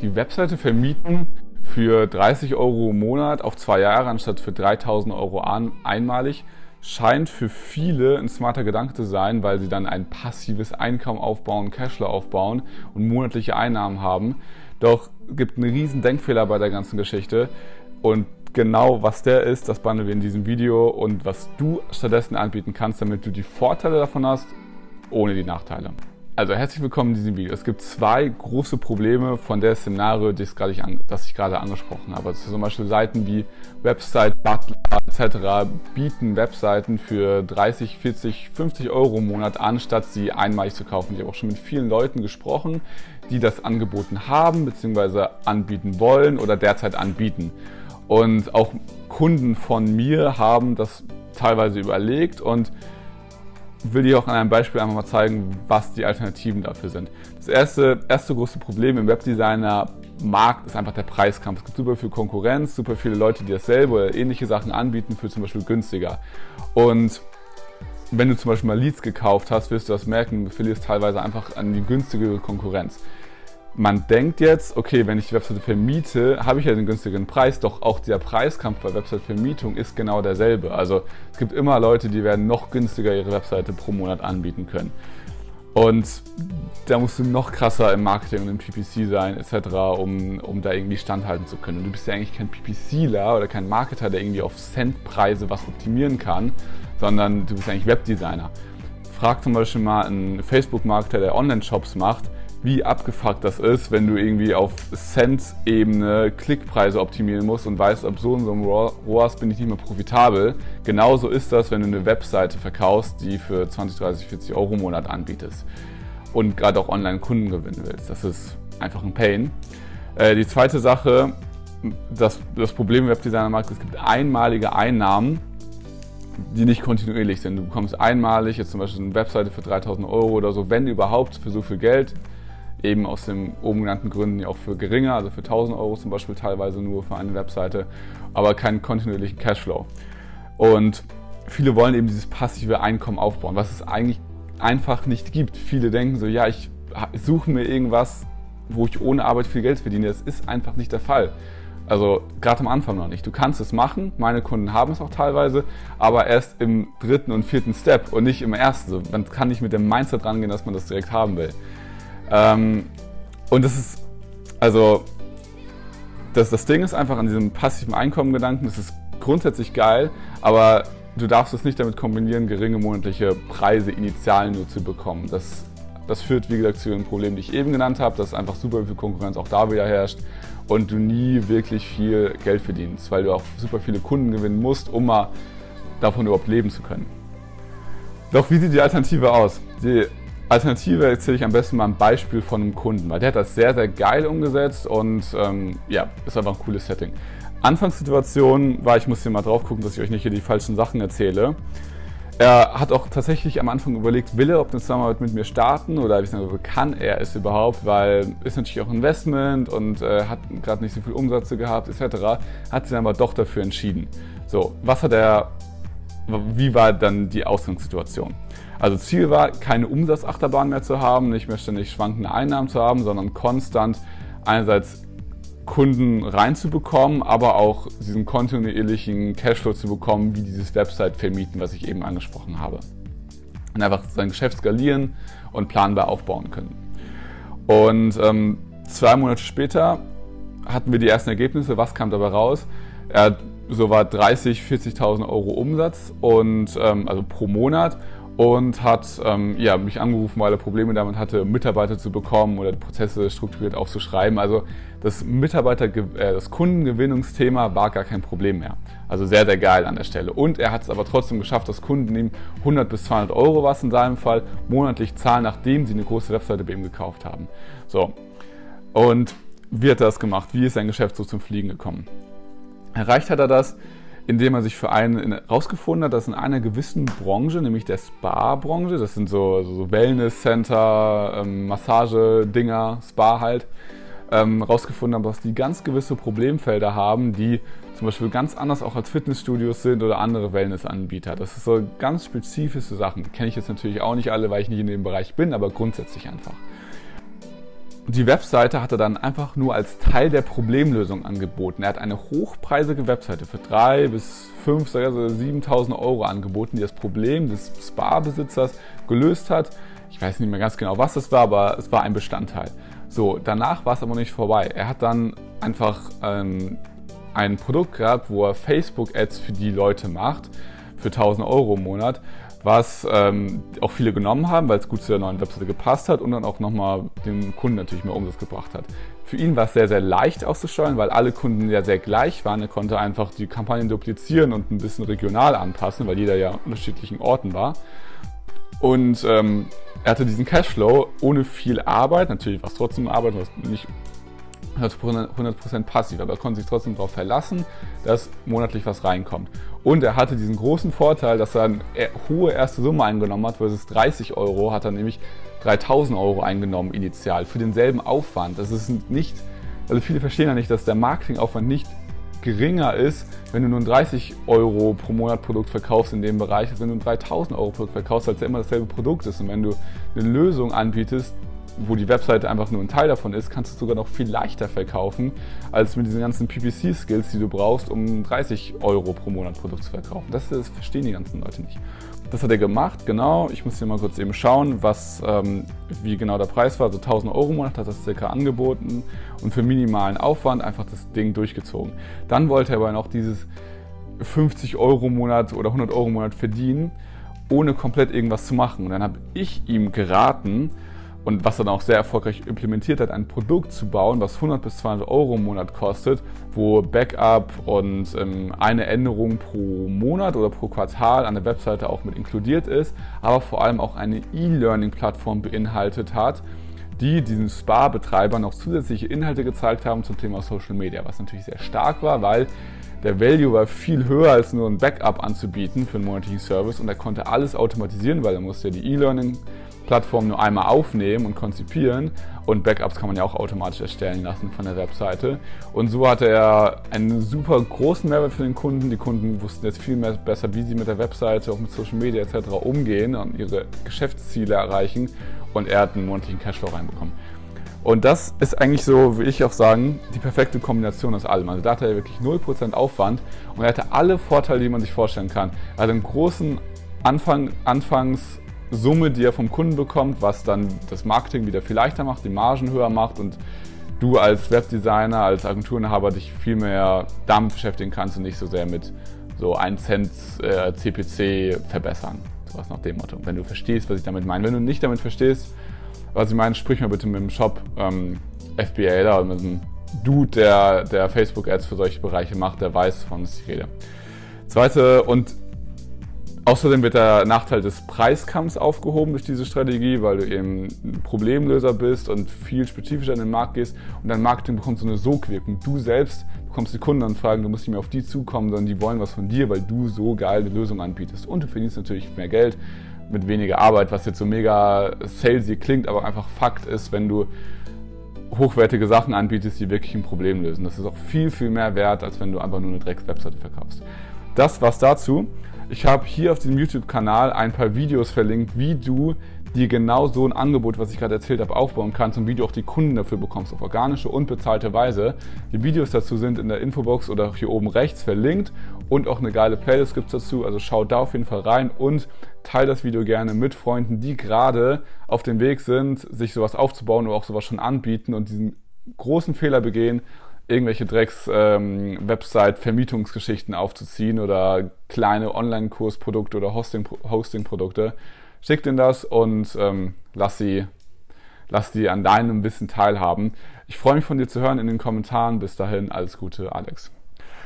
die Webseite vermieten für 30 Euro im Monat auf zwei Jahre anstatt für 3000 Euro an, einmalig scheint für viele ein smarter Gedanke zu sein, weil sie dann ein passives Einkommen aufbauen, Cashflow aufbauen und monatliche Einnahmen haben. Doch gibt einen riesen Denkfehler bei der ganzen Geschichte und genau was der ist, das behandeln wir in diesem Video und was du stattdessen anbieten kannst, damit du die Vorteile davon hast, ohne die Nachteile. Also herzlich willkommen in diesem Video. Es gibt zwei große Probleme von der Szenario, das, ich, gerade angesprochen habe. Also zum Beispiel Seiten wie Website, Butler etc. bieten Webseiten für 30, 40, 50 Euro im Monat an, statt sie einmalig zu kaufen. Ich habe auch schon mit vielen Leuten gesprochen, die das angeboten haben bzw. anbieten wollen oder derzeit anbieten. Und auch Kunden von mir haben das teilweise überlegt und will dir auch an einem Beispiel einfach mal zeigen, was die Alternativen dafür sind. Das erste, erste große Problem im Webdesigner-Markt ist einfach der Preiskampf. Es gibt super viel Konkurrenz, super viele Leute, die dasselbe oder ähnliche Sachen anbieten für zum Beispiel günstiger. Und wenn du zum Beispiel mal Leads gekauft hast, wirst du das merken, du verlierst teilweise einfach an die günstigere Konkurrenz man denkt jetzt, okay, wenn ich die Webseite vermiete, habe ich ja den günstigeren Preis, doch auch der Preiskampf bei Website-Vermietung ist genau derselbe. Also es gibt immer Leute, die werden noch günstiger ihre Webseite pro Monat anbieten können. Und da musst du noch krasser im Marketing und im PPC sein, etc., um, um da irgendwie standhalten zu können. Und du bist ja eigentlich kein PPCler oder kein Marketer, der irgendwie auf Centpreise was optimieren kann, sondern du bist eigentlich Webdesigner. Frag zum Beispiel mal einen Facebook-Marketer, der Online-Shops macht, wie abgefuckt das ist, wenn du irgendwie auf Cent-Ebene Klickpreise optimieren musst und weißt, ab so und so einem ROAS bin ich nicht mehr profitabel. Genauso ist das, wenn du eine Webseite verkaufst, die für 20, 30, 40 Euro im Monat anbietest und gerade auch online Kunden gewinnen willst. Das ist einfach ein Pain. Äh, die zweite Sache, das, das Problem im Webdesigner-Markt, es gibt einmalige Einnahmen, die nicht kontinuierlich sind. Du bekommst einmalig jetzt zum Beispiel eine Webseite für 3000 Euro oder so, wenn überhaupt, für so viel Geld eben aus den oben genannten Gründen auch für geringer, also für 1000 Euro zum Beispiel teilweise nur für eine Webseite, aber keinen kontinuierlichen Cashflow. Und viele wollen eben dieses passive Einkommen aufbauen, was es eigentlich einfach nicht gibt. Viele denken so, ja, ich suche mir irgendwas, wo ich ohne Arbeit viel Geld verdiene. Das ist einfach nicht der Fall. Also gerade am Anfang noch nicht. Du kannst es machen, meine Kunden haben es auch teilweise, aber erst im dritten und vierten Step und nicht im ersten. man kann nicht mit dem Mindset rangehen, dass man das direkt haben will. Ähm, und das ist, also, das, das Ding ist einfach an diesem passiven Einkommen-Gedanken, das ist grundsätzlich geil, aber du darfst es nicht damit kombinieren, geringe monatliche Preise initial nur zu bekommen. Das, das führt, wie gesagt, zu dem Problem, die ich eben genannt habe, dass einfach super viel Konkurrenz auch da wieder herrscht und du nie wirklich viel Geld verdienst, weil du auch super viele Kunden gewinnen musst, um mal davon überhaupt leben zu können. Doch wie sieht die Alternative aus? Die Alternative erzähle ich am besten mal ein Beispiel von einem Kunden, weil der hat das sehr, sehr geil umgesetzt und ähm, ja, ist einfach ein cooles Setting. Anfangssituation war, ich muss hier mal drauf gucken, dass ich euch nicht hier die falschen Sachen erzähle. Er hat auch tatsächlich am Anfang überlegt, will er ob eine Zusammenarbeit mit mir starten oder kann er es überhaupt, weil ist natürlich auch Investment und äh, hat gerade nicht so viel Umsätze gehabt etc. Hat sich aber doch dafür entschieden. So, was hat er, wie war dann die Ausgangssituation? Also Ziel war, keine Umsatzachterbahn mehr zu haben, nicht mehr ständig schwankende Einnahmen zu haben, sondern konstant einerseits Kunden reinzubekommen, aber auch diesen kontinuierlichen Cashflow zu bekommen, wie dieses Website vermieten, was ich eben angesprochen habe. Und einfach sein Geschäft skalieren und planbar aufbauen können. Und ähm, zwei Monate später hatten wir die ersten Ergebnisse. Was kam dabei raus? Er hat so war 30, 40.000 Euro Umsatz und ähm, also pro Monat und hat ähm, ja, mich angerufen, weil er Probleme damit hatte, Mitarbeiter zu bekommen oder Prozesse strukturiert aufzuschreiben. Also das Mitarbeiter, äh, das Kundengewinnungsthema war gar kein Problem mehr. Also sehr, sehr geil an der Stelle. Und er hat es aber trotzdem geschafft, dass Kunden ihm 100 bis 200 Euro, was in seinem Fall, monatlich zahlen, nachdem sie eine große Webseite bei ihm gekauft haben. So. Und wie hat er das gemacht? Wie ist sein Geschäft so zum Fliegen gekommen? Erreicht hat er das, indem er sich für einen herausgefunden hat, dass in einer gewissen Branche, nämlich der Spa-Branche, das sind so, so Wellness-Center, ähm, Massage-Dinger, Spa halt, herausgefunden ähm, haben, dass die ganz gewisse Problemfelder haben, die zum Beispiel ganz anders auch als Fitnessstudios sind oder andere Wellnessanbieter. Das ist so ganz spezifische Sachen. Kenne ich jetzt natürlich auch nicht alle, weil ich nicht in dem Bereich bin, aber grundsätzlich einfach. Die Webseite hat er dann einfach nur als Teil der Problemlösung angeboten. Er hat eine hochpreisige Webseite für 3 bis 5, also 7.000 Euro angeboten, die das Problem des Spa-Besitzers gelöst hat. Ich weiß nicht mehr ganz genau, was es war, aber es war ein Bestandteil. So, danach war es aber nicht vorbei. Er hat dann einfach ähm, ein Produkt gehabt, wo er Facebook-Ads für die Leute macht, für 1000 Euro im Monat was ähm, auch viele genommen haben, weil es gut zu der neuen Webseite gepasst hat und dann auch nochmal dem Kunden natürlich mehr Umsatz gebracht hat. Für ihn war es sehr, sehr leicht auszusteuern, weil alle Kunden ja sehr gleich waren. Er konnte einfach die Kampagnen duplizieren und ein bisschen regional anpassen, weil jeder ja an unterschiedlichen Orten war. Und ähm, er hatte diesen Cashflow ohne viel Arbeit, natürlich war es trotzdem Arbeit, was nicht 100% passiv, aber er konnte sich trotzdem darauf verlassen, dass monatlich was reinkommt. Und er hatte diesen großen Vorteil, dass er eine hohe erste Summe eingenommen hat, versus 30 Euro hat er nämlich 3000 Euro eingenommen initial für denselben Aufwand. Das ist nicht, also viele verstehen ja nicht, dass der Marketingaufwand nicht geringer ist, wenn du nur ein 30 Euro pro Monat Produkt verkaufst in dem Bereich, als wenn du ein 3000 Euro Produkt verkaufst, weil es ja immer dasselbe Produkt ist. Und wenn du eine Lösung anbietest, wo die Webseite einfach nur ein Teil davon ist, kannst du sogar noch viel leichter verkaufen, als mit diesen ganzen PPC-Skills, die du brauchst, um 30 Euro pro Monat Produkt zu verkaufen. Das, das verstehen die ganzen Leute nicht. Das hat er gemacht, genau. Ich muss hier mal kurz eben schauen, was, ähm, wie genau der Preis war. So 1000 Euro im Monat hat das circa angeboten und für minimalen Aufwand einfach das Ding durchgezogen. Dann wollte er aber noch dieses 50 Euro im Monat oder 100 Euro im Monat verdienen, ohne komplett irgendwas zu machen. Und dann habe ich ihm geraten, und was er dann auch sehr erfolgreich implementiert hat, ein Produkt zu bauen, was 100 bis 200 Euro im Monat kostet, wo Backup und ähm, eine Änderung pro Monat oder pro Quartal an der Webseite auch mit inkludiert ist, aber vor allem auch eine E-Learning-Plattform beinhaltet hat, die diesen Spa-Betreibern noch zusätzliche Inhalte gezeigt haben zum Thema Social Media, was natürlich sehr stark war, weil der Value war viel höher als nur ein Backup anzubieten für einen monatlichen Service und er konnte alles automatisieren, weil er musste die E-Learning Plattform nur einmal aufnehmen und konzipieren und Backups kann man ja auch automatisch erstellen lassen von der Webseite. Und so hatte er einen super großen Mehrwert für den Kunden. Die Kunden wussten jetzt viel mehr besser, wie sie mit der Webseite, auch mit Social Media etc. umgehen und ihre Geschäftsziele erreichen und er hat einen monatlichen Cashflow reinbekommen. Und das ist eigentlich so, will ich auch sagen, die perfekte Kombination aus allem. Also da hatte er wirklich 0% Aufwand und er hatte alle Vorteile, die man sich vorstellen kann. Er hatte einen großen Anfang, Anfangs Summe, die er vom Kunden bekommt, was dann das Marketing wieder viel leichter macht, die Margen höher macht und du als Webdesigner, als Agenturinhaber dich viel mehr damit beschäftigen kannst und nicht so sehr mit so 1 Cent äh, CPC verbessern. Sowas nach dem Motto. Wenn du verstehst, was ich damit meine. Wenn du nicht damit verstehst, was ich meine, sprich mal bitte mit dem Shop ähm, FBA oder mit einem Dude, der, der Facebook-Ads für solche Bereiche macht, der weiß, von was ich rede. Zweite und Außerdem wird der Nachteil des Preiskampfs aufgehoben durch diese Strategie, weil du eben Problemlöser bist und viel spezifischer in den Markt gehst und dein Marketing bekommt so eine Sogwirkung. Du selbst bekommst die Kunden anfragen, du musst nicht mehr auf die zukommen, sondern die wollen was von dir, weil du so geil eine Lösung anbietest. Und du verdienst natürlich mehr Geld mit weniger Arbeit, was jetzt so mega salesy klingt, aber einfach Fakt ist, wenn du hochwertige Sachen anbietest, die wirklich ein Problem lösen. Das ist auch viel, viel mehr wert, als wenn du einfach nur eine Drecks-Webseite verkaufst. Das war's dazu. Ich habe hier auf dem YouTube-Kanal ein paar Videos verlinkt, wie du dir genau so ein Angebot, was ich gerade erzählt habe, aufbauen kannst und wie du auch die Kunden dafür bekommst, auf organische und bezahlte Weise. Die Videos dazu sind in der Infobox oder hier oben rechts verlinkt und auch eine geile Playlist gibt es dazu. Also schau da auf jeden Fall rein und teile das Video gerne mit Freunden, die gerade auf dem Weg sind, sich sowas aufzubauen oder auch sowas schon anbieten und diesen großen Fehler begehen irgendwelche Drecks-Website-Vermietungsgeschichten ähm, aufzuziehen oder kleine Online-Kursprodukte oder Hosting-Produkte. Schick denen das und ähm, lass sie lass die an deinem Wissen teilhaben. Ich freue mich von dir zu hören in den Kommentaren. Bis dahin, alles Gute, Alex.